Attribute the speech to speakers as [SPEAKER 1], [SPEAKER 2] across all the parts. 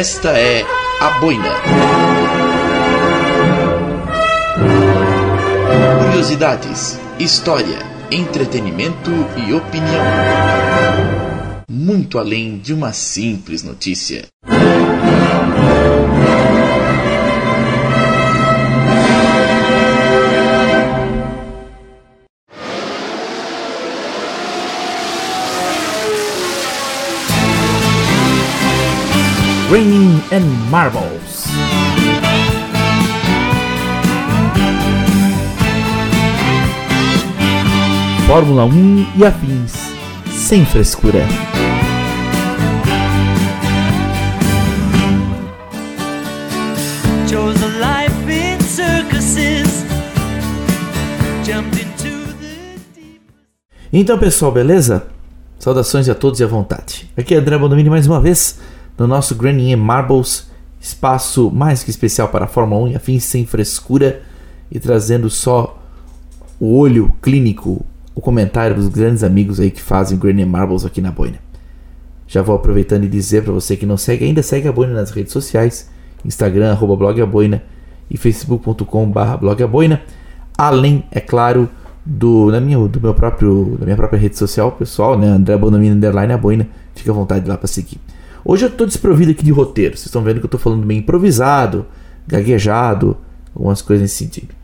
[SPEAKER 1] Esta é a Boina. Curiosidades, história, entretenimento e opinião. Muito além de uma simples notícia.
[SPEAKER 2] Raining and Marbles. Fórmula 1 e afins, sem frescura.
[SPEAKER 3] Chose a life in circuses. Jumped into the deep.
[SPEAKER 2] Então, pessoal, beleza? Saudações a todos e à vontade. Aqui é André Bonomini mais uma vez no nosso Granny Marbles, espaço mais que especial para a Fórmula 1 e afins sem frescura e trazendo só o olho clínico, o comentário dos grandes amigos aí que fazem Granny Marbles aqui na Boina. Já vou aproveitando e dizer para você que não segue ainda, segue a Boina nas redes sociais, Instagram, arroba blog a Boina e facebook.com barra blog a Boina. Além, é claro, do, na minha, do meu próprio, da minha própria rede social pessoal, né? André Bonomini Underline Boina. Fica à vontade lá para seguir. Hoje eu estou desprovido aqui de roteiro. Vocês estão vendo que eu estou falando meio improvisado, gaguejado, algumas coisas nesse sentido.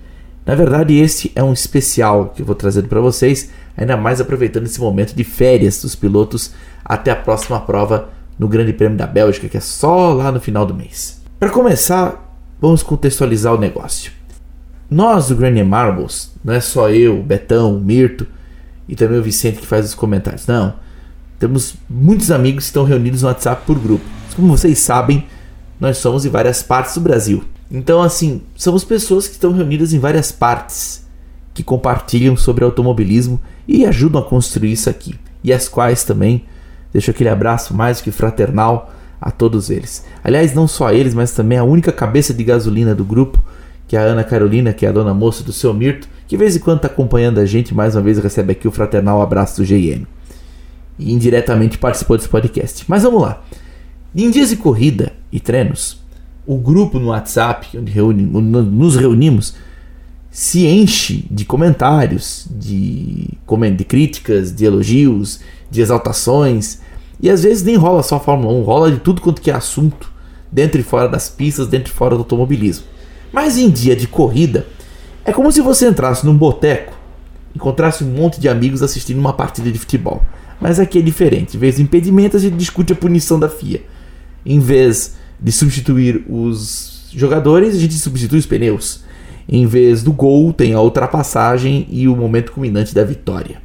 [SPEAKER 2] Na verdade, esse é um especial que eu vou trazendo para vocês, ainda mais aproveitando esse momento de férias dos pilotos até a próxima prova no Grande Prêmio da Bélgica, que é só lá no final do mês. Para começar, vamos contextualizar o negócio. Nós do Granny Marbles, não é só eu, Betão, Mirto e também o Vicente que faz os comentários. Não. Temos muitos amigos que estão reunidos no WhatsApp por grupo. Como vocês sabem, nós somos em várias partes do Brasil. Então, assim, somos pessoas que estão reunidas em várias partes que compartilham sobre automobilismo e ajudam a construir isso aqui. E as quais também deixo aquele abraço mais que fraternal a todos eles. Aliás, não só eles, mas também a única cabeça de gasolina do grupo, que é a Ana Carolina, que é a dona moça do seu Mirto, que de vez em quando está acompanhando a gente, mais uma vez recebe aqui o fraternal abraço do GM. E indiretamente participou desse podcast. Mas vamos lá. Em dias de corrida e treinos, o grupo no WhatsApp, onde reúne, nos reunimos, se enche de comentários, de, de críticas, de elogios, de exaltações. E às vezes nem rola só a Fórmula 1, rola de tudo quanto que é assunto, dentro e fora das pistas, dentro e fora do automobilismo. Mas em dia de corrida, é como se você entrasse num boteco, encontrasse um monte de amigos assistindo uma partida de futebol. Mas aqui é diferente. Em vez de impedimentos, a gente discute a punição da FIA. Em vez de substituir os jogadores, a gente substitui os pneus. Em vez do gol, tem a ultrapassagem e o momento culminante da vitória.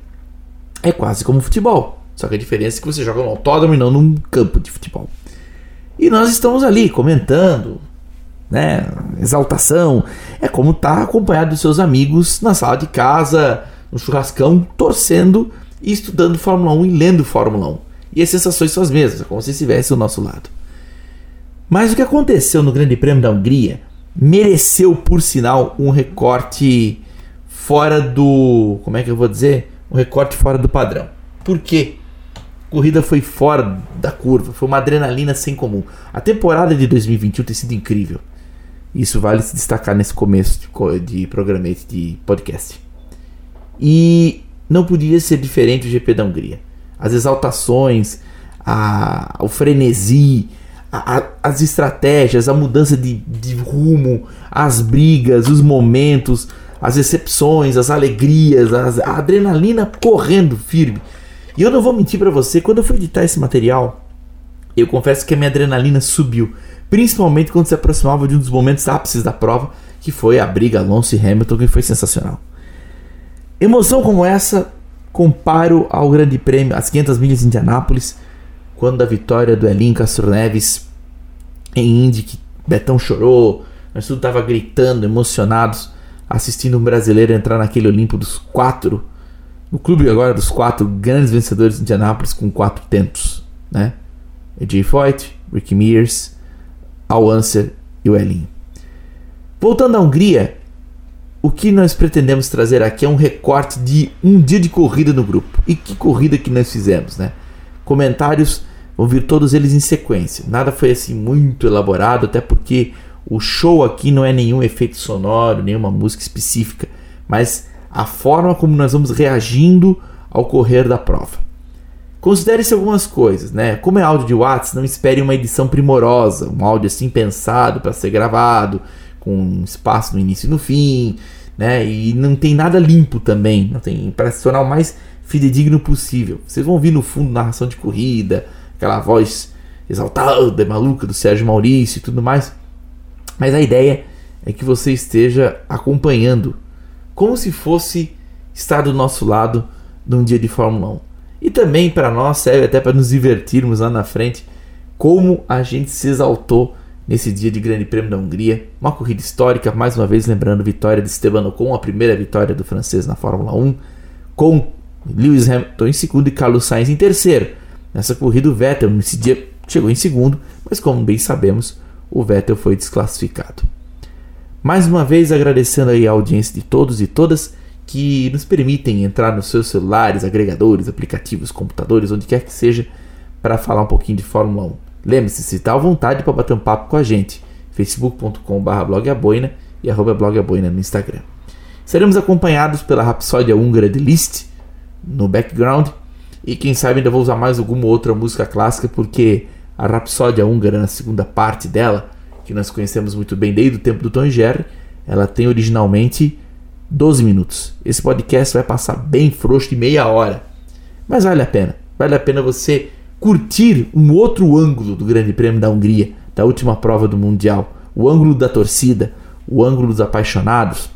[SPEAKER 2] É quase como futebol. Só que a diferença é que você joga no autódromo e não num campo de futebol. E nós estamos ali comentando, né? Exaltação. É como estar tá acompanhado dos seus amigos na sala de casa, no churrascão, torcendo e estudando Fórmula 1 e lendo Fórmula 1. E as sensações são as mesmas, é como se estivesse ao nosso lado. Mas o que aconteceu no Grande Prêmio da Hungria mereceu, por sinal, um recorte fora do. Como é que eu vou dizer? Um recorte fora do padrão. Por quê? A corrida foi fora da curva, foi uma adrenalina sem comum. A temporada de 2021 tem sido incrível. Isso vale se destacar nesse começo de, de programete de podcast. E não podia ser diferente o GP da Hungria. As exaltações, a, o frenesi, a- a- as estratégias, a mudança de, de rumo, as brigas, os momentos, as decepções, as alegrias, as- a adrenalina correndo firme. E eu não vou mentir pra você, quando eu fui editar esse material, eu confesso que a minha adrenalina subiu, principalmente quando se aproximava de um dos momentos ápices da prova, que foi a briga Alonso e Hamilton, que foi sensacional. Emoção como essa, comparo ao Grande Prêmio, as 500 milhas de Indianápolis, quando a vitória do Elin Castro Neves em Indy, que Betão chorou, nós tudo tava gritando, emocionados, assistindo um brasileiro entrar naquele Olimpo dos quatro, no clube agora dos quatro grandes vencedores de Indianápolis com quatro tentos, né? AJ Foyt, Ricky Mears, Al Unser e o Elin. Voltando à Hungria, o que nós pretendemos trazer aqui é um recorte de um dia de corrida no grupo. E que corrida que nós fizemos, né? Comentários vão vir todos eles em sequência. Nada foi assim muito elaborado, até porque o show aqui não é nenhum efeito sonoro, nenhuma música específica, mas a forma como nós vamos reagindo ao correr da prova. Considere-se algumas coisas, né? Como é áudio de Watts, não espere uma edição primorosa, um áudio assim pensado para ser gravado, com espaço no início e no fim, né? E não tem nada limpo também, não tem para se tornar o mais fidedigno possível. Vocês vão ouvir no fundo narração de corrida, aquela voz exaltada, maluca do Sérgio Maurício e tudo mais. Mas a ideia é que você esteja acompanhando como se fosse estar do nosso lado num dia de Fórmula 1. E também para nós serve até para nos divertirmos lá na frente, como a gente se exaltou nesse dia de Grande Prêmio da Hungria. Uma corrida histórica, mais uma vez lembrando a vitória de Esteban Ocon, a primeira vitória do francês na Fórmula 1, com Lewis Hamilton em segundo e Carlos Sainz em terceiro. Nessa corrida o Vettel nesse dia chegou em segundo, mas como bem sabemos, o Vettel foi desclassificado. Mais uma vez agradecendo a audiência de todos e todas que nos permitem entrar nos seus celulares, agregadores, aplicativos, computadores, onde quer que seja, para falar um pouquinho de Fórmula 1. Lembre-se, se está à vontade para bater um papo com a gente, facebook.com.br blogaboina e arroba blogaboina no Instagram. Seremos acompanhados pela Rapsódia húngara de Liszt no background e quem sabe ainda vou usar mais alguma outra música clássica porque a Rapsódia húngara na segunda parte dela, que nós conhecemos muito bem desde o tempo do Tom Jerry, ela tem originalmente 12 minutos. Esse podcast vai passar bem frouxo de meia hora. Mas vale a pena. Vale a pena você curtir um outro ângulo do Grande Prêmio da Hungria, da última prova do Mundial. O ângulo da torcida, o ângulo dos apaixonados,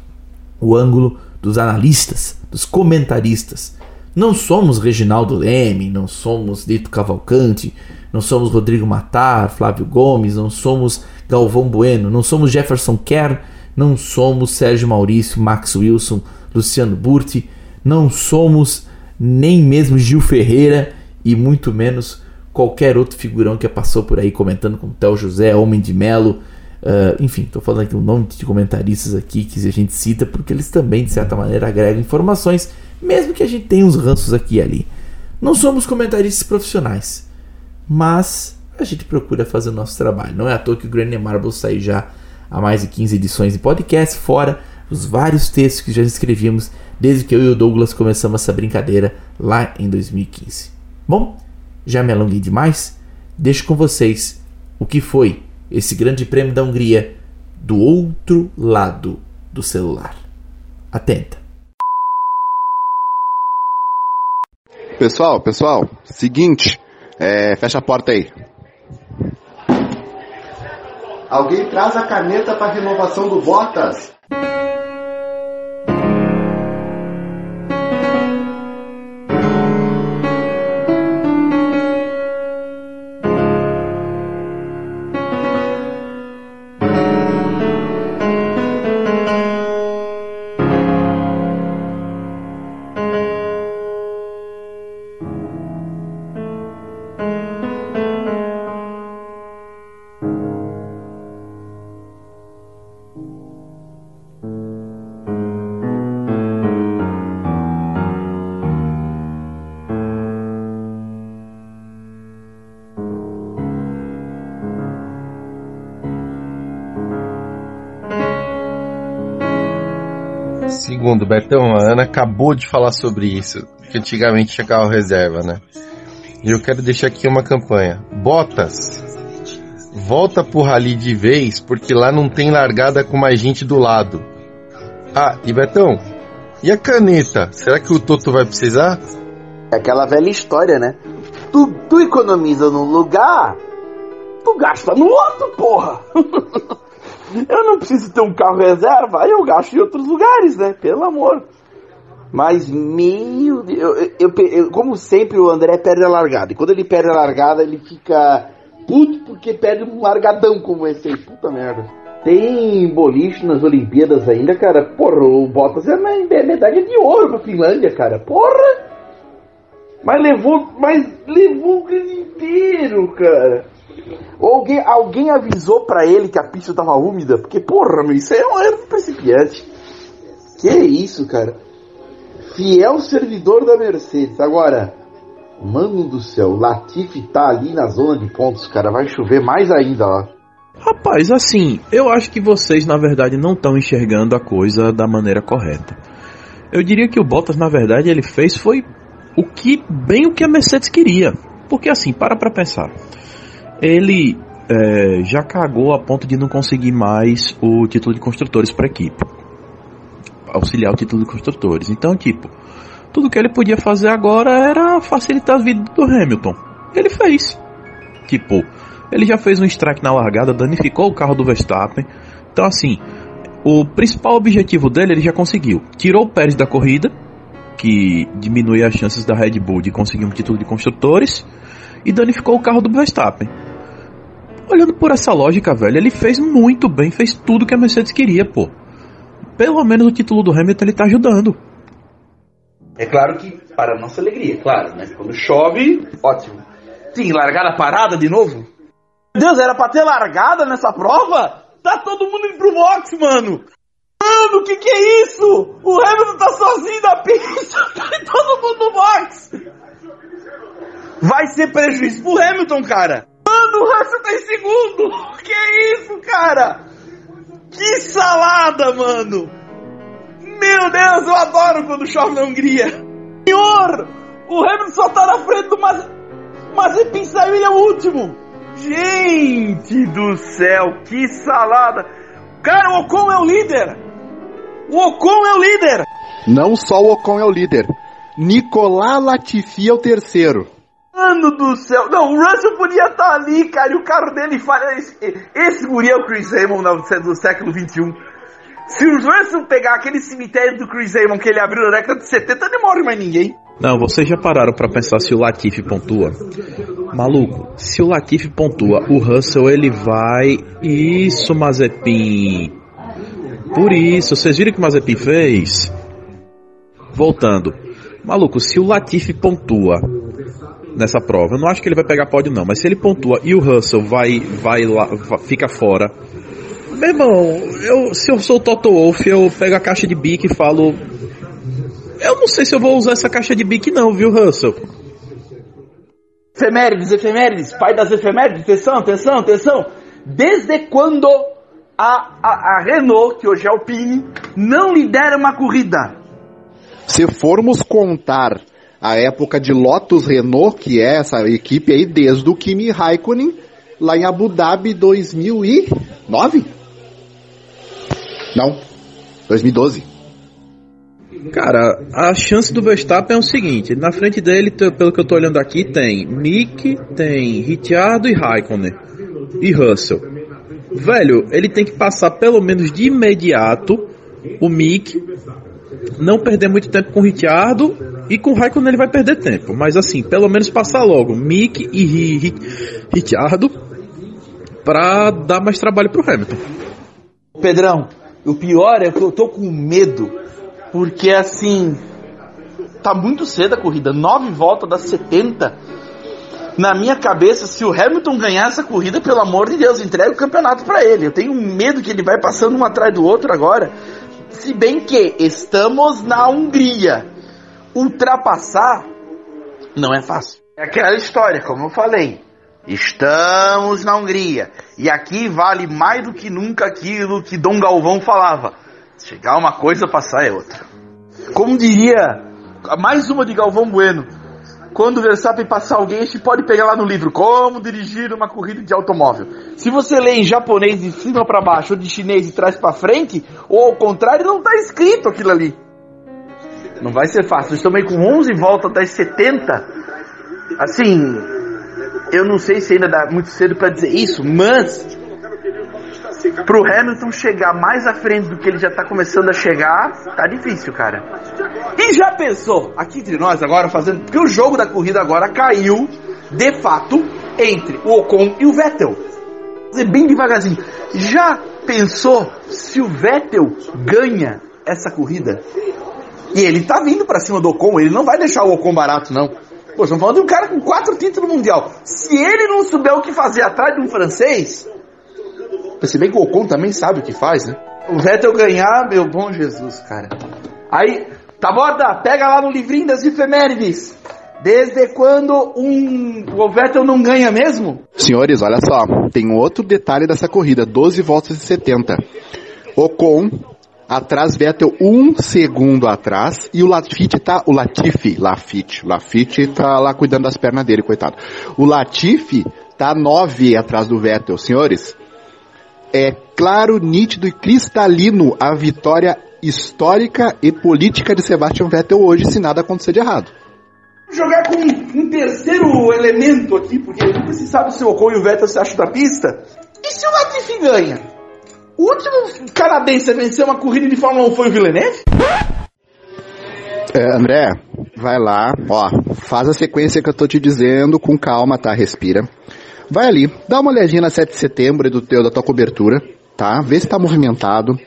[SPEAKER 2] o ângulo dos analistas, dos comentaristas. Não somos Reginaldo Leme, não somos Dito Cavalcante, não somos Rodrigo Matar, Flávio Gomes, não somos Galvão Bueno, não somos Jefferson Kerr, não somos Sérgio Maurício, Max Wilson, Luciano Burti, não somos nem mesmo Gil Ferreira e muito menos qualquer outro figurão que passou por aí comentando como Tel José, Homem de Melo, uh, enfim, estou falando aqui um nome de comentaristas aqui que a gente cita porque eles também de certa maneira agregam informações, mesmo que a gente tenha uns ranços aqui e ali. Não somos comentaristas profissionais, mas a gente procura fazer o nosso trabalho. Não é à toa que o Granny Marble sai já há mais de 15 edições de podcast, fora os vários textos que já escrevíamos desde que eu e o Douglas começamos essa brincadeira lá em 2015. Bom, já me alonguei demais, deixo com vocês o que foi esse Grande Prêmio da Hungria do outro lado do celular. Atenta!
[SPEAKER 4] Pessoal, pessoal, seguinte, é, fecha a porta aí. Alguém traz a caneta para renovação do Bottas?
[SPEAKER 5] Segundo, Bertão, a Ana acabou de falar sobre isso, que antigamente tinha carro reserva, né? E eu quero deixar aqui uma campanha. Botas, volta pro rally de vez, porque lá não tem largada com mais gente do lado. Ah, e Betão, e a caneta? Será que o Toto vai precisar?
[SPEAKER 6] É aquela velha história, né? Tu, tu economiza num lugar, tu gasta no outro, porra! eu não preciso ter um carro reserva, eu gasto em outros lugares, né? Pelo amor. Mas, Deus, eu, eu, eu- como sempre, o André perde a largada. E quando ele perde a largada, ele fica puto porque perde um largadão como esse aí. Puta merda. Tem boliche nas Olimpíadas ainda, cara. Porra, o Bottas é é medalha de ouro pra Finlândia, cara. Porra! Mas levou, mas levou o ano inteiro, cara. Alguém, alguém avisou pra ele que a pista tava úmida? Porque, porra, meu, isso é um erro principiante. Que isso, cara. Fiel servidor da Mercedes. Agora, Mano do céu, Latifi tá ali na zona de pontos, cara. Vai chover mais ainda lá.
[SPEAKER 7] Rapaz, assim, eu acho que vocês na verdade não estão enxergando a coisa da maneira correta. Eu diria que o Bottas na verdade ele fez foi o que bem o que a Mercedes queria. Porque assim, para pra pensar. Ele é, já cagou a ponto de não conseguir mais o título de construtores para equipe. Auxiliar o título de construtores. Então, tipo, tudo que ele podia fazer agora era facilitar a vida do Hamilton. Ele fez. Tipo, ele já fez um strike na largada, danificou o carro do Verstappen. Então, assim, o principal objetivo dele ele já conseguiu. Tirou o Pérez da corrida, que diminui as chances da Red Bull de conseguir um título de construtores, e danificou o carro do Verstappen. Olhando por essa lógica, velho, ele fez muito bem, fez tudo que a Mercedes queria, pô. Pelo menos o título do Hamilton ele tá ajudando.
[SPEAKER 6] É claro que, para nossa alegria, claro, né? Quando chove, ótimo. Sim, largada parada de novo? Meu Deus, era pra ter largada nessa prova? Tá todo mundo indo pro box, mano! Mano, o que que é isso? O Hamilton tá sozinho na pista, tá todo mundo no box! Vai ser prejuízo pro Hamilton, cara! O Russell tá em segundo! Que isso, cara? Que salada, mano! Meu Deus, eu adoro quando chove na Hungria! Senhor! O Hamilton só tá na frente do Maz... Mazepin saiu, ele é o último! Gente do céu, que salada! Cara, o Ocon é o líder! O Ocon é o líder!
[SPEAKER 4] Não só o Ocon é o líder. Nicolás Latifi é o terceiro.
[SPEAKER 6] Mano do céu! Não, o Russell podia estar ali, cara, e o carro dele falha. Esse, esse guri é o Chris Raymond do século XXI. Se o Russell pegar aquele cemitério do Chris Raymond que ele abriu na década de 70, não morre mais ninguém.
[SPEAKER 7] Não, vocês já pararam pra pensar se o Latifi pontua? Maluco, se o Latifi pontua, o Russell ele vai. Isso, Mazepin. Por isso, vocês viram o que o Mazepin fez? Voltando. Maluco, se o Latifi pontua nessa prova, eu não acho que ele vai pegar pódio não, mas se ele pontua e o Russell vai, vai lá, fica fora. Meu irmão, eu, se eu sou o Toto Wolff, eu pego a caixa de bico e falo. Eu não sei se eu vou usar essa caixa de bico não, viu, Russell?
[SPEAKER 6] Efemérides, efemérides, pai das efemérides, atenção, atenção, atenção. Desde quando a, a, a Renault, que hoje é Alpine, não lidera uma corrida?
[SPEAKER 4] Se formos contar a época de Lotus Renault, que é essa equipe aí desde o Kimi Raikkonen, lá em Abu Dhabi 2009? Não, 2012.
[SPEAKER 7] Cara, a chance do Verstappen é o seguinte: na frente dele, pelo que eu tô olhando aqui, tem Mick, tem Ricciardo e Raikkonen. E Russell. Velho, ele tem que passar pelo menos de imediato o Mick, não perder muito tempo com o Ricciardo. E com o Raikkonen ele vai perder tempo. Mas assim, pelo menos passar logo Mick e Ri- Ri- Ricciardo pra dar mais trabalho pro Hamilton.
[SPEAKER 6] Pedrão, o pior é que eu tô com medo, porque assim, tá muito cedo a corrida, nove voltas das 70. Na minha cabeça, se o Hamilton ganhar essa corrida, pelo amor de Deus, entrega o campeonato pra ele. Eu tenho medo que ele vai passando um atrás do outro agora. Se bem que estamos na Hungria. Ultrapassar não é fácil. É aquela história, como eu falei. Estamos na Hungria. E aqui vale mais do que nunca aquilo que Dom Galvão falava. Chegar uma coisa, passar é outra. Como diria mais uma de Galvão Bueno. Quando o Verstappen passar alguém, a gente pode pegar lá no livro Como dirigir uma corrida de automóvel. Se você lê em japonês de cima para baixo ou de chinês de trás para frente, ou ao contrário, não tá escrito aquilo ali. Não vai ser fácil. Estamos aí com 11 voltas das 70. Assim, eu não sei se ainda dá muito cedo para dizer isso, mas pro Hamilton chegar mais à frente do que ele já tá começando a chegar, tá difícil, cara. E já pensou, aqui entre nós agora fazendo, porque o jogo da corrida agora caiu, de fato, entre o Ocon e o Vettel. Fazer bem devagarzinho. Já pensou se o Vettel ganha essa corrida? E ele tá vindo pra cima do Ocon, ele não vai deixar o Ocon barato, não. Pô, estamos falando de um cara com quatro títulos mundial. Se ele não souber o que fazer atrás de um francês, se bem que o Ocon também sabe o que faz, né? O Vettel ganhar, meu bom Jesus, cara. Aí, Taborda, pega lá no livrinho das efemérides. Desde quando um, o Vettel não ganha mesmo?
[SPEAKER 4] Senhores, olha só, tem outro detalhe dessa corrida, 12 voltas e 70. Ocon, atrás Vettel um segundo atrás, e o Latifi tá, o Latifi, Lafitte, Lafitte tá lá cuidando das pernas dele, coitado. O Latifi tá nove atrás do Vettel, senhores. É claro, nítido e cristalino a vitória histórica e política de Sebastian Vettel hoje, se nada acontecer de errado.
[SPEAKER 6] Jogar com um terceiro elemento aqui, porque se sabe se o Ocon e o Vettel se acham da pista. E se o Latifi ganha? O último canadense a vencer uma corrida de Fórmula 1 foi o Villeneuve?
[SPEAKER 4] É, André, vai lá, ó, faz a sequência que eu tô te dizendo com calma, tá? Respira. Vai ali, dá uma olhadinha na 7 de setembro do teu, da tua cobertura, tá? Vê se tá movimentado.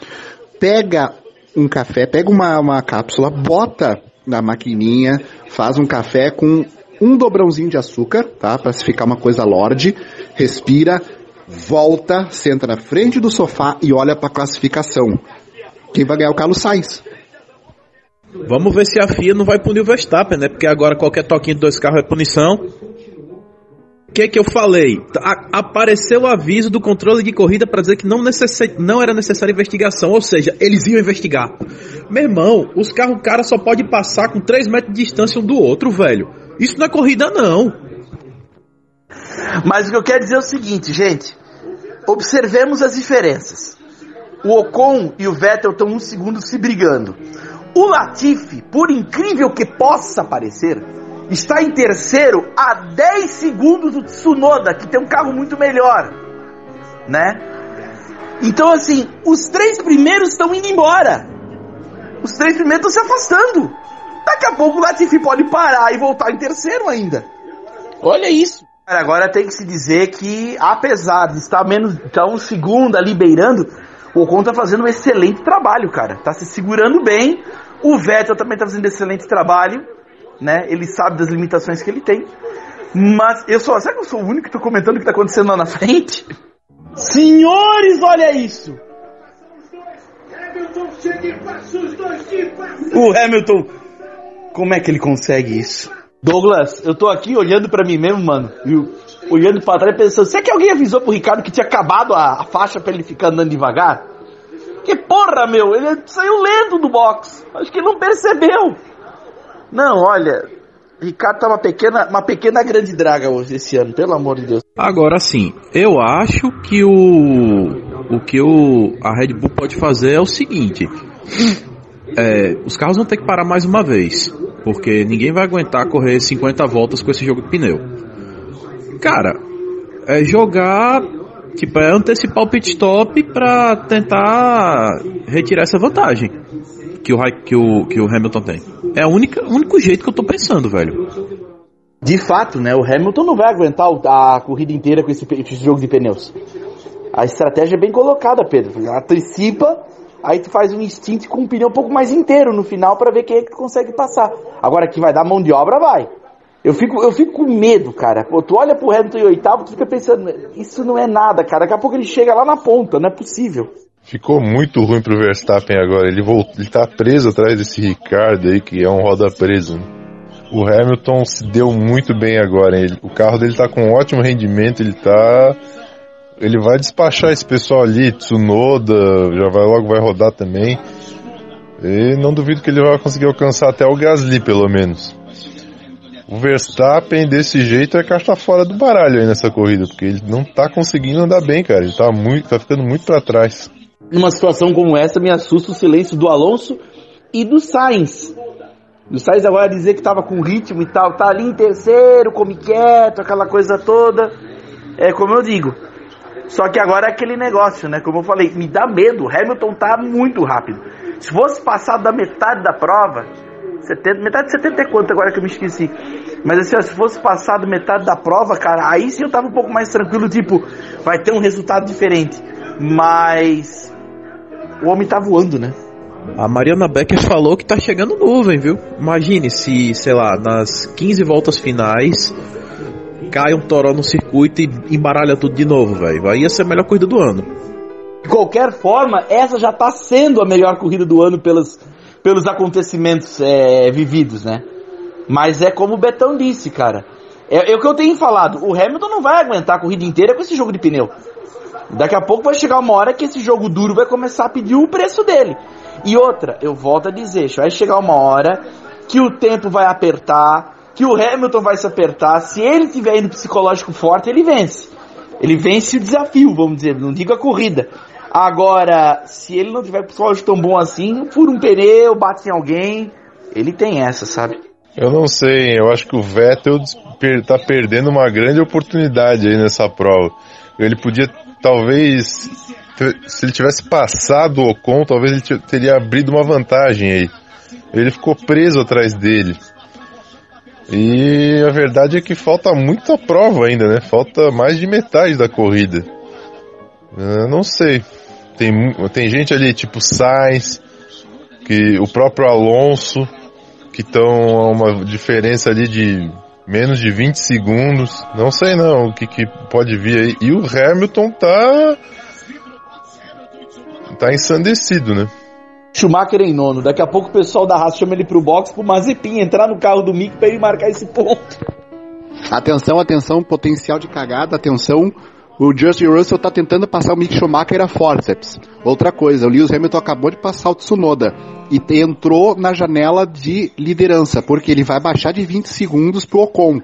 [SPEAKER 4] Pega um café, pega uma, uma cápsula, bota na maquininha, faz um café com um dobrãozinho de açúcar, tá? Pra se ficar uma coisa lorde. Respira, volta, senta na frente do sofá e olha pra classificação. Quem vai ganhar é o Carlos Sainz.
[SPEAKER 7] Vamos ver se a FIA não vai punir o Verstappen, né? Porque agora qualquer toquinho de dois carros é punição. O que que eu falei? A- apareceu o aviso do controle de corrida para dizer que não, não era necessária investigação, ou seja, eles iam investigar. Meu irmão, os carros, cara só pode passar com 3 metros de distância um do outro, velho. Isso não é corrida, não.
[SPEAKER 6] Mas o que eu quero dizer é o seguinte, gente. Observemos as diferenças. O Ocon e o Vettel estão um segundo se brigando. O Latifi, por incrível que possa parecer, está em terceiro a 10 segundos do Tsunoda, que tem um carro muito melhor, né? Então assim, os três primeiros estão indo embora. Os três primeiros estão se afastando. Daqui a pouco o Latifi pode parar e voltar em terceiro ainda. Olha isso. Cara, agora tem que se dizer que, apesar de estar menos, estar um segundo ali beirando, o Ocon tá fazendo um excelente trabalho, cara. Tá se segurando bem. O Vettel também tá fazendo excelente trabalho, né? Ele sabe das limitações que ele tem. Mas eu só, será que eu sou o único que tô comentando o que tá acontecendo lá na frente? Senhores, olha isso! O Hamilton, como é que ele consegue isso? Douglas, eu tô aqui olhando pra mim mesmo, mano, e olhando pra trás pensando, será que alguém avisou pro Ricardo que tinha acabado a, a faixa pra ele ficar andando devagar? Que porra, meu, ele saiu lento do box. Acho que ele não percebeu. Não, olha, Ricardo tá uma pequena, uma pequena grande draga hoje esse ano, pelo amor de Deus.
[SPEAKER 7] Agora sim, eu acho que o o que o a Red Bull pode fazer é o seguinte: é, os carros vão ter que parar mais uma vez, porque ninguém vai aguentar correr 50 voltas com esse jogo de pneu. Cara, é jogar, tipo, é antecipar o pit stop pra tentar retirar essa vantagem que o que o que o Hamilton tem. É o único jeito que eu tô pensando, velho.
[SPEAKER 6] De fato, né? O Hamilton não vai aguentar a corrida inteira com esse, esse jogo de pneus. A estratégia é bem colocada, Pedro. Antecipa, aí tu faz um instinto com o pneu um pouco mais inteiro no final pra ver quem é que consegue passar. Agora que vai dar mão de obra, vai. Eu fico, eu fico com medo, cara. Pô, tu olha pro Hamilton em oitavo, tu fica pensando, isso não é nada, cara. Daqui a pouco ele chega lá na ponta, não é possível.
[SPEAKER 5] Ficou muito ruim pro Verstappen agora. Ele, ele tá preso atrás desse Ricardo aí, que é um roda preso. né? O Hamilton se deu muito bem agora. Ele- o carro dele tá com um ótimo rendimento. Ele tá. Ele vai despachar esse pessoal ali. Tsunoda já vai logo vai rodar também. E não duvido que ele vai conseguir alcançar até o Gasly, pelo menos. O Verstappen desse jeito é caixa fora do baralho aí nessa corrida, porque ele não tá conseguindo andar bem, cara. Ele tá muito, tá ficando muito para trás.
[SPEAKER 6] Numa situação como essa, me assusta o silêncio do Alonso e do Sainz. O Sainz agora dizer que tava com ritmo e tal, tá ali em terceiro, come quieto, aquela coisa toda. É como eu digo. Só que agora é aquele negócio, né? Como eu falei, me dá medo. O Hamilton tá muito rápido. Se fosse passado da metade da prova, 70, metade de 70 é quanto agora que eu me esqueci. Mas assim, ó, se fosse passado metade da prova, cara, aí sim eu tava um pouco mais tranquilo, tipo, vai ter um resultado diferente. Mas o homem tá voando, né?
[SPEAKER 7] A Mariana Becker falou que tá chegando nuvem, viu? Imagine se, sei lá, nas 15 voltas finais cai um toró no circuito e embaralha tudo de novo, velho. Aí ia ser a melhor corrida do ano.
[SPEAKER 6] De qualquer forma, essa já tá sendo a melhor corrida do ano pelos, pelos acontecimentos é, vividos, né? Mas é como o Betão disse, cara. É, é o que eu tenho falado. O Hamilton não vai aguentar a corrida inteira com esse jogo de pneu. Daqui a pouco vai chegar uma hora que esse jogo duro vai começar a pedir o preço dele. E outra, eu volto a dizer, vai chegar uma hora que o tempo vai apertar, que o Hamilton vai se apertar. Se ele tiver indo psicológico forte, ele vence. Ele vence o desafio, vamos dizer, não digo a corrida. Agora, se ele não tiver psicológico tão bom assim, fura um pneu, bate em alguém, ele tem essa, sabe?
[SPEAKER 5] Eu não sei, eu acho que o Vettel des- per- tá perdendo uma grande oportunidade aí nessa prova. Ele podia, talvez, se ele tivesse passado o Ocon, talvez ele te- teria abrido uma vantagem aí. Ele ficou preso atrás dele. E a verdade é que falta muita prova ainda, né? Falta mais de metade da corrida. Eu não sei. Tem, tem gente ali, tipo Sainz, que o próprio Alonso, que estão a uma diferença ali de menos de 20 segundos. Não sei não o que, que pode vir aí. E o Hamilton tá. tá ensandecido, né?
[SPEAKER 6] Schumacher em nono. Daqui a pouco o pessoal da Haas chama ele pro box pro Mazepin entrar no carro do Mick pra ele marcar esse ponto.
[SPEAKER 4] Atenção, atenção, potencial de cagada, atenção. O Justin Russell tá tentando passar o Mick Schumacher a forceps. Outra coisa, o Lewis Hamilton acabou de passar o Tsunoda e entrou na janela de liderança, porque ele vai baixar de 20 segundos pro Ocon.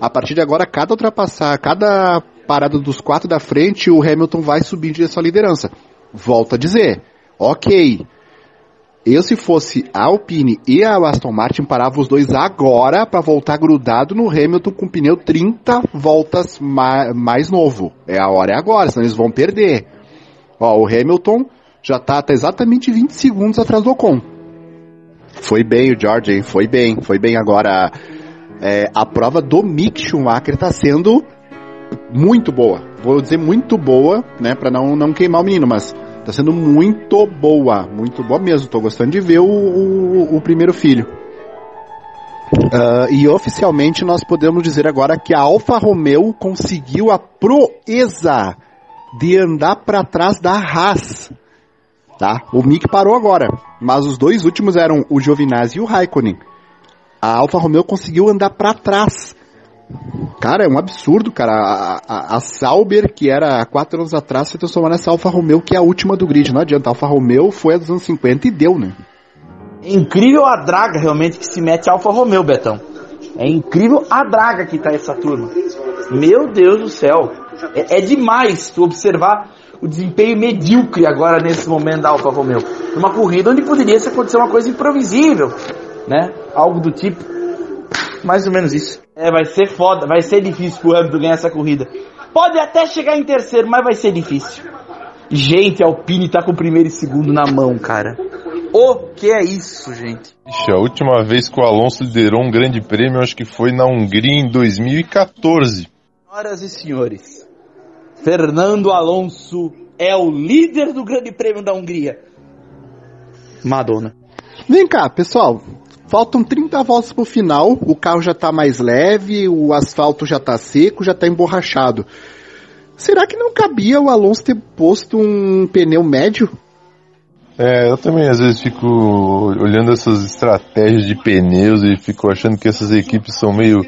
[SPEAKER 4] A partir de agora, cada ultrapassar, cada parada dos quatro da frente, o Hamilton vai subir direção à liderança. Volto a dizer, ok, eu, se fosse a Alpine e a Aston Martin, parava os dois agora para voltar grudado no Hamilton com pneu 30 voltas ma mais novo. É a hora é agora, senão eles vão perder. Ó, o Hamilton já tá, tá exatamente 20 segundos atrás do Ocon. Foi bem o George, hein? Foi bem, foi bem. Agora, é, a prova do Mick Schumacher tá sendo muito boa. Vou dizer muito boa, né, para não, não queimar o menino, mas Tá sendo muito boa, muito boa mesmo. Tô gostando de ver o, o, o primeiro filho. Ah, e oficialmente nós podemos dizer agora que a Alfa Romeo conseguiu a proeza de andar para trás da Haas. Tá? O Mick parou agora, mas os dois últimos eram o Giovinazzi e o Raikkonen. A Alfa Romeo conseguiu andar para trás. Cara, é um absurdo, cara. A, a, a Sauber, que era há quatro anos atrás, se transformou nessa Alfa Romeo, que é a última do grid. Não adianta, a Alfa Romeo foi a dos anos 50 e deu, né?
[SPEAKER 6] É incrível a draga realmente que se mete a Alfa Romeo, Betão. É incrível a draga que tá essa turma. Meu Deus do céu. É, é demais tu observar o desempenho medíocre agora nesse momento da Alfa Romeo. Numa corrida onde poderia se acontecer uma coisa imprevisível, né? Algo do tipo. Mais ou menos isso. É, vai ser foda, vai ser difícil pro Hamilton ganhar essa corrida. Pode até chegar em terceiro, mas vai ser difícil. Gente, a Alpine tá com o primeiro e segundo na mão, cara. O que é isso, gente?
[SPEAKER 5] Ixi, a última vez que o Alonso liderou um grande prêmio, acho que foi na Hungria em 2014.
[SPEAKER 6] Senhoras e senhores, Fernando Alonso é o líder do Grande Prêmio da Hungria. Madonna.
[SPEAKER 4] Vem cá, pessoal. Faltam 30 voltas pro final, o carro já tá mais leve, o asfalto já tá seco, já tá emborrachado. Será que não cabia o Alonso ter posto um pneu médio?
[SPEAKER 5] É, eu também às vezes fico olhando essas estratégias de pneus e fico achando que essas equipes são meio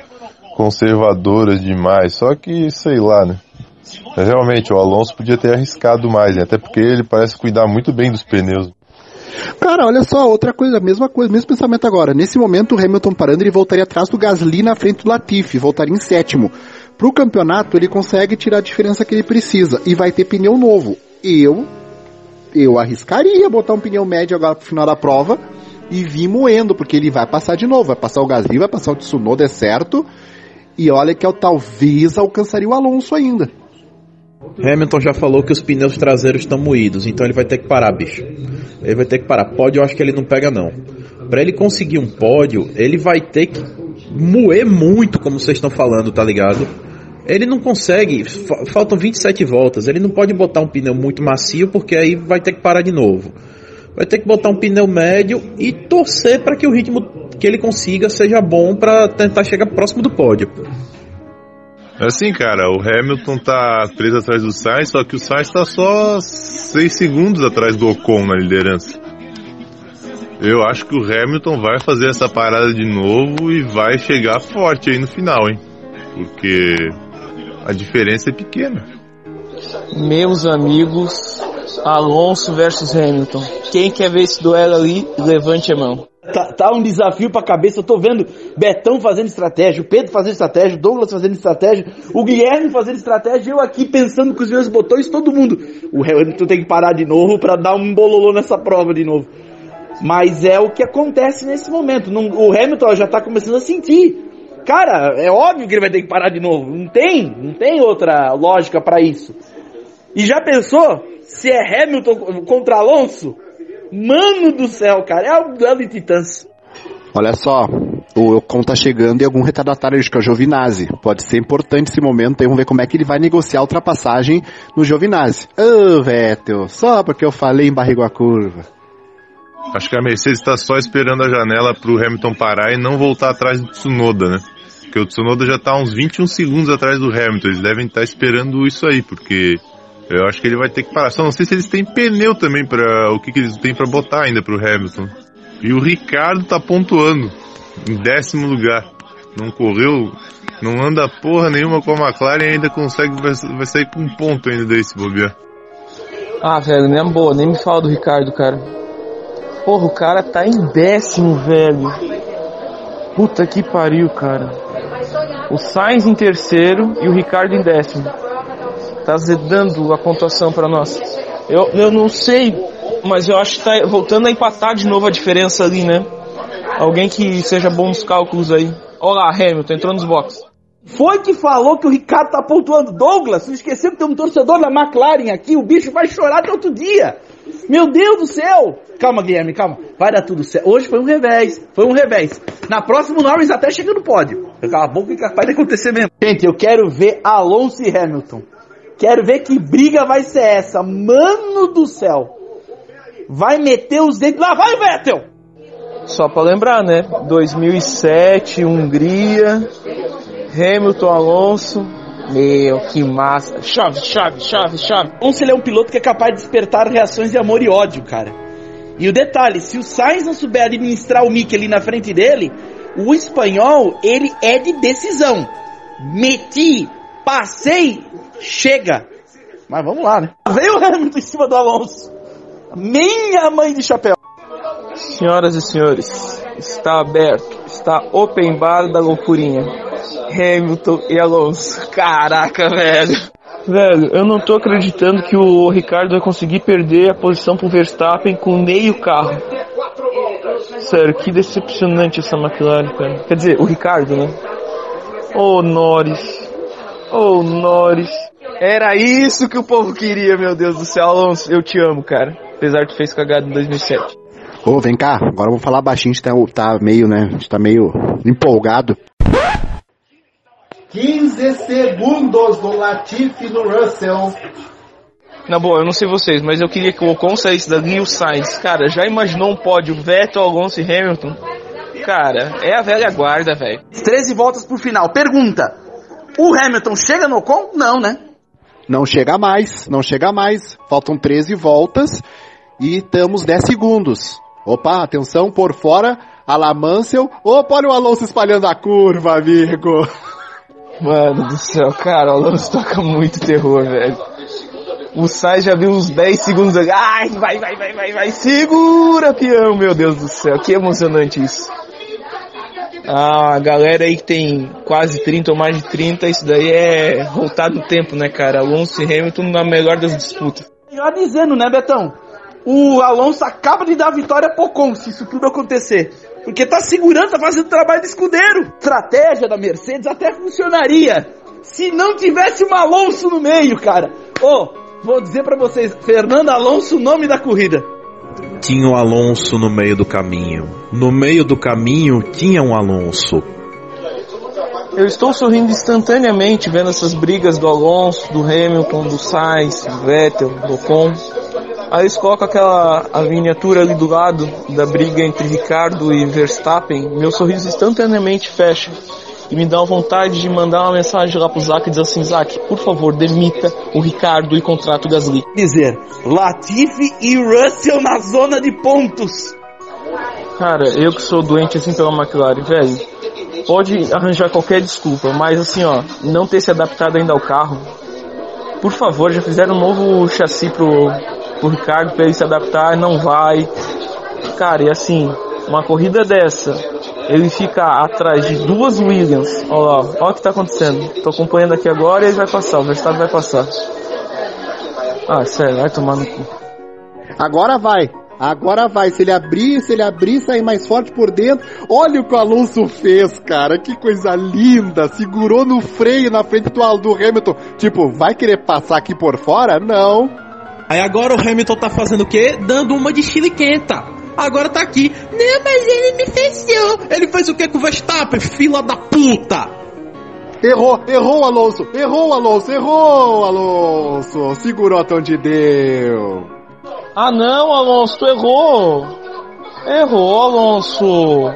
[SPEAKER 5] conservadoras demais. Só que, sei lá, né? Mas, realmente, o Alonso podia ter arriscado mais, né? até porque ele parece cuidar muito bem dos pneus.
[SPEAKER 4] Cara, olha só, outra coisa, mesma coisa, mesmo pensamento agora. Nesse momento, o Hamilton parando, ele voltaria atrás do Gasly na frente do Latifi, voltaria em sétimo. Pro campeonato, ele consegue tirar a diferença que ele precisa e vai ter pneu novo. Eu, eu arriscaria botar um pneu médio agora pro final da prova e vir moendo, porque ele vai passar de novo, vai passar o Gasly, vai passar o Tsunoda, é certo. E olha que eu talvez alcançaria o Alonso ainda.
[SPEAKER 7] Hamilton já falou que os pneus traseiros estão moídos, então ele vai ter que parar, bicho. Ele vai ter que parar. Pódio eu acho que ele não pega não. Pra ele conseguir um pódio, ele vai ter que moer muito, como vocês estão falando, tá ligado? Ele não consegue, fa- faltam 27 voltas, ele não pode botar um pneu muito macio porque aí vai ter que parar de novo. Vai ter que botar um pneu médio e torcer para que o ritmo que ele consiga seja bom para tentar chegar próximo do pódio.
[SPEAKER 5] Assim, cara, o Hamilton tá preso atrás do Sainz, só que o Sainz tá só 6 segundos atrás do Ocon na liderança.
[SPEAKER 8] Eu acho que o Hamilton vai fazer essa parada de novo e vai chegar forte aí no final, hein? Porque a diferença é pequena.
[SPEAKER 9] Meus amigos, Alonso versus Hamilton. Quem quer ver esse duelo ali, levante a mão.
[SPEAKER 6] Tá, tá um desafio pra cabeça. Eu tô vendo Betão fazendo estratégia, o Pedro fazendo estratégia, o Douglas fazendo estratégia, o Guilherme fazendo estratégia, eu aqui pensando com os meus botões, todo mundo. O Hamilton tem que parar de novo pra dar um bololô nessa prova de novo. Mas é o que acontece nesse momento. Não- o Hamilton já tá começando a sentir. Cara, é óbvio que ele vai ter que parar de novo. Não tem, não tem outra lógica pra isso. E já pensou se é Hamilton contra Alonso? Mano do céu, cara, é um duelo de titãs.
[SPEAKER 4] Olha só, o Ocon tá chegando e algum retardatário acho que é o Giovinazzi. Pode ser importante esse momento aí, vamos ver como é que ele vai negociar a ultrapassagem no Giovinazzi. Ô, Vettel, só porque eu falei em barriga a curva.
[SPEAKER 8] Acho que a Mercedes está só esperando a janela pro Hamilton parar e não voltar atrás do Tsunoda, né? Porque o Tsunoda já tá uns 21 segundos atrás do Hamilton. Eles devem estar esperando isso aí, porque eu acho que ele vai ter que parar. Só não sei se eles têm pneu também para o que, que eles têm para botar ainda pro Hamilton. E o Ricardo tá pontuando em décimo lugar. Não correu, não anda porra nenhuma com a McLaren e ainda consegue, vai, vai sair com um ponto ainda desse bobear.
[SPEAKER 9] Ah, velho, nem é boa, nem me fala do Ricardo, cara. Porra, o cara tá em décimo, velho. Puta que pariu, cara. O Sainz em terceiro e o Ricardo em décimo. Tá zedando a pontuação pra nós. Eu, eu não sei, mas eu acho que tá voltando a empatar de novo a diferença ali, né? Alguém que seja bom nos cálculos aí. Olha lá, Hamilton, entrou nos boxes.
[SPEAKER 6] Foi que falou que o Ricardo tá pontuando. Douglas, você esqueceu que tem um torcedor da McLaren aqui, o bicho vai chorar até outro dia. Meu Deus do céu! Calma, Guilherme, calma. Vai dar tudo certo. Hoje foi um revés, foi um revés. Na próxima o Norris até chega no pódio. Cala a boca que é capaz de acontecer mesmo. Gente, eu quero ver Alonso e Hamilton. Quero ver que briga vai ser essa. Mano do céu. Vai meter os dedos. Lá vai, Vettel!
[SPEAKER 9] Só pra lembrar, né? 2007, Hungria, Hamilton, Alonso. Meu, que massa. Chave, chave, chave, chave.
[SPEAKER 6] Alonso ele é um piloto que é capaz de despertar reações de amor e ódio, cara. E o detalhe, se o Sainz não souber administrar o Mick ali na frente dele, o espanhol, ele é de decisão. Meti, passei, chega. Mas vamos lá, né? Veio o Hamilton em cima do Alonso. Minha mãe de chapéu.
[SPEAKER 9] Senhoras e senhores, está aberto, está open bar da loucurinha. Hamilton e Alonso. Caraca, velho. Velho, eu não tô acreditando que o Ricardo vai conseguir perder a posição pro Verstappen com meio carro. Sério, que decepcionante essa McLaren, cara. Quer dizer, o Ricardo, né? Ô Norris. Ô Norris. Era isso que o povo queria, meu Deus do céu. Alonso, eu te amo, cara. Apesar de tu fez cagada em 2007.
[SPEAKER 4] Ô, vem cá, agora vamos falar baixinho, a gente tá, tá meio, né, a gente tá meio empolgado.
[SPEAKER 10] 15 segundos do Latifi no Russell.
[SPEAKER 9] Na boa, eu não sei vocês, mas eu queria que o Ocon saísse dali e o Sainz. Cara, já imaginou um pódio Vettel, Alonso e Hamilton? Cara, é a velha guarda, velho.
[SPEAKER 6] 13 voltas pro final. Pergunta: o Hamilton chega no Ocon? Não, né?
[SPEAKER 4] Não chega mais, não chega mais. Faltam 13 voltas e estamos 10 segundos. Opa, atenção, por fora, Alain Mansell. Opa, olha o Alonso espalhando a curva, amigo.
[SPEAKER 9] Mano do céu, cara, o Alonso toca muito terror, velho. O Sainz já viu uns 10 segundos. Ai, vai, vai, vai, vai, vai. Segura, peão, meu Deus do céu. Que emocionante isso. Ah, a galera aí que tem quase 30 ou mais de 30, isso daí é voltar no tempo, né, cara? Alonso e Hamilton na melhor das disputas.
[SPEAKER 6] Já dizendo, né, Betão? O Alonso acaba de dar a vitória pro Ocon, se isso tudo acontecer. Porque tá segurando, tá fazendo trabalho de escudeiro. Estratégia da Mercedes até funcionaria. Se não tivesse um Alonso no meio, cara. Ô, vou dizer pra vocês, Fernando Alonso, o nome da corrida.
[SPEAKER 7] Tinha um Alonso no meio do caminho. No meio do caminho tinha um Alonso.
[SPEAKER 9] Eu estou sorrindo instantaneamente vendo essas brigas do Alonso, do Hamilton, do Sainz, do Vettel, do Ocon. Aí eles colocam aquela a miniatura ali do lado da briga entre Ricardo e Verstappen. Meu sorriso instantaneamente fecha. E me dá uma vontade de mandar uma mensagem lá pro Zac e dizer assim, Zac, por favor, demita o Ricardo e contrata o Gasly.
[SPEAKER 6] Dizer, Latifi e Russell na zona de pontos.
[SPEAKER 9] Cara, eu que sou doente assim pela McLaren, velho. Pode arranjar qualquer desculpa, mas assim, ó, não ter se adaptado ainda ao carro. Por favor, já fizeram um novo chassi pro, pro Ricardo pra ele se adaptar, não vai. Cara, e assim, uma corrida dessa, ele fica atrás de duas Williams. Olha lá, olha o que tá acontecendo. Tô acompanhando aqui agora e ele vai passar, o Verstappen vai passar. Ah, sério, vai tomar no cu.
[SPEAKER 4] Agora vai. Agora vai. Se ele abrir, se ele abrir, sair mais forte por dentro. Olha o que o Alonso fez, cara. Que coisa linda. Segurou no freio na frente do, do Hamilton. Tipo, vai querer passar aqui por fora? Não.
[SPEAKER 7] Aí agora o Hamilton tá fazendo o quê? Dando uma de chiliquenta. Agora tá aqui. Não, mas ele me fechou. Ele fez o que com o Verstappen, fila da puta?
[SPEAKER 4] Errou, errou, Alonso. Errou, Alonso. Errou, Alonso. Segurou até onde deu.
[SPEAKER 9] Ah não, Alonso, tu errou. Errou, Alonso.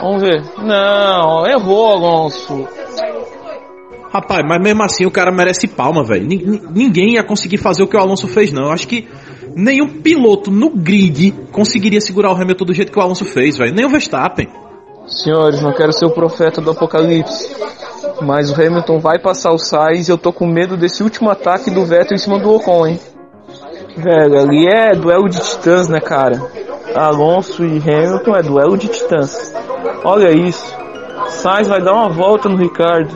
[SPEAKER 9] Vamos ver. Não, errou, Alonso.
[SPEAKER 7] Rapaz, mas mesmo assim o cara merece palma, velho. Nin- nin- Ninguém ia conseguir fazer o que o Alonso fez, não. Eu acho que nenhum piloto no grid conseguiria segurar o Hamilton do jeito que o Alonso fez, velho. Nem o Verstappen.
[SPEAKER 9] Senhores, não quero ser o profeta do apocalipse. Mas o Hamilton vai passar o Sainz e eu tô com medo desse último ataque do Vettel em cima do Ocon, hein? Velho, ali é duelo de titãs, né, cara? Alonso e Hamilton é duelo de titãs. Olha isso. Sainz vai dar uma volta no Ricardo.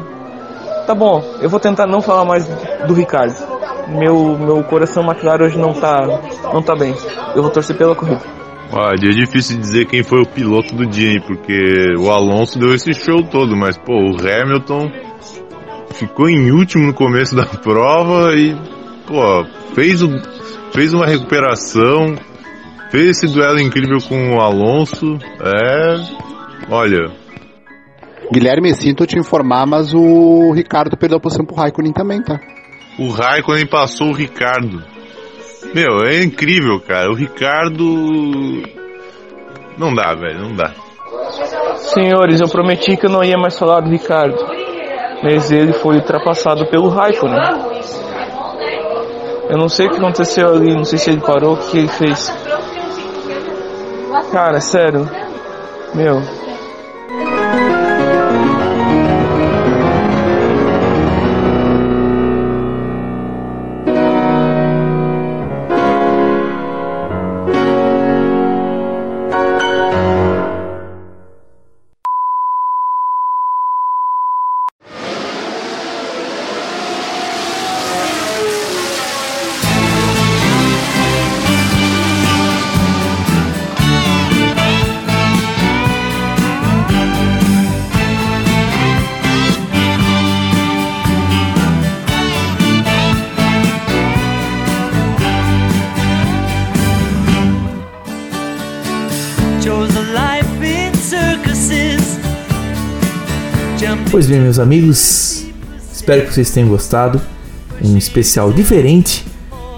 [SPEAKER 9] Tá bom, eu vou tentar não falar mais do Ricardo. Meu, meu coração McLaren hoje não tá, não tá bem. Eu vou torcer pela corrida.
[SPEAKER 8] Olha, é difícil dizer quem foi o piloto do dia, hein, porque o Alonso deu esse show todo, mas pô, o Hamilton ficou em último no começo da prova e pô, fez, o, fez uma recuperação, fez esse duelo incrível com o Alonso. É. Olha,
[SPEAKER 4] Guilherme, sinto te informar, mas o Ricardo perdeu a posição pro Raikkonen também, tá?
[SPEAKER 8] O Raikkonen passou o Ricardo. Meu, é incrível, cara. O Ricardo. Não dá, velho, não dá.
[SPEAKER 9] Senhores, eu prometi que eu não ia mais falar do Ricardo. Mas ele foi ultrapassado pelo Raikkonen. Eu não sei o que aconteceu ali, não sei se ele parou, o que ele fez. Cara, sério. Meu.
[SPEAKER 2] Bem, meus amigos, espero que vocês tenham gostado. Um especial diferente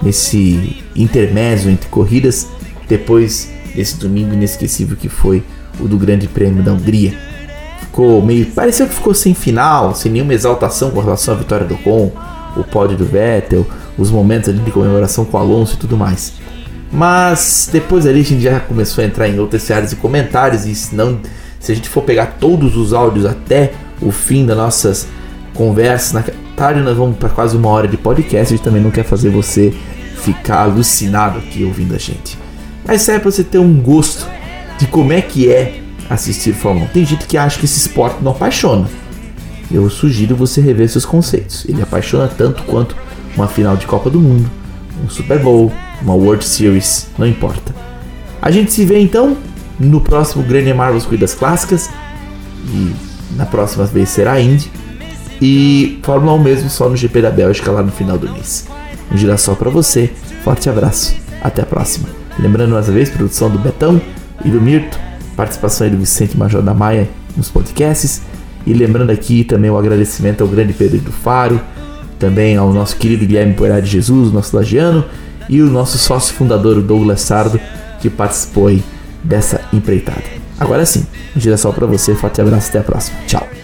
[SPEAKER 2] nesse intermezzo entre corridas, depois desse domingo inesquecível que foi o do Grande Prêmio da Hungria. Ficou meio. pareceu que ficou sem final, sem nenhuma exaltação com relação à vitória do Ocon, o pódio do Vettel, os momentos ali de comemoração com o Alonso e tudo mais. Mas depois ali a gente já começou a entrar em outras áreas e comentários, e se, não, se a gente for pegar todos os áudios até o fim das nossas conversas, na tarde nós vamos para quase uma hora de podcast, a gente também não quer fazer você ficar alucinado aqui ouvindo a gente. Mas serve para você ter um gosto de como é que é assistir Fórmula 1. Tem gente que acha que esse esporte não apaixona. Eu sugiro você rever seus conceitos. Ele apaixona tanto quanto uma final de Copa do Mundo, um Super Bowl, uma World Series, não importa. A gente se vê então no próximo Grande Marvels Corridas Clássicas e na próxima vez será Indy e Fórmula 1 mesmo só no GP da Bélgica lá no final do mês. Um girassol para você, forte abraço, até a próxima. Lembrando mais uma vez, produção do Betão e do Mirto, participação aí do Vicente Major da Maia nos podcasts e lembrando aqui também o agradecimento ao grande Pedro do Faro, também ao nosso querido Guilherme Poirá de Jesus, nosso lagiano, e o nosso sócio fundador, o Douglas Sardo, que participou aí dessa empreitada. Agora sim, um girassol para você, forte abraço, até a próxima. Tchau.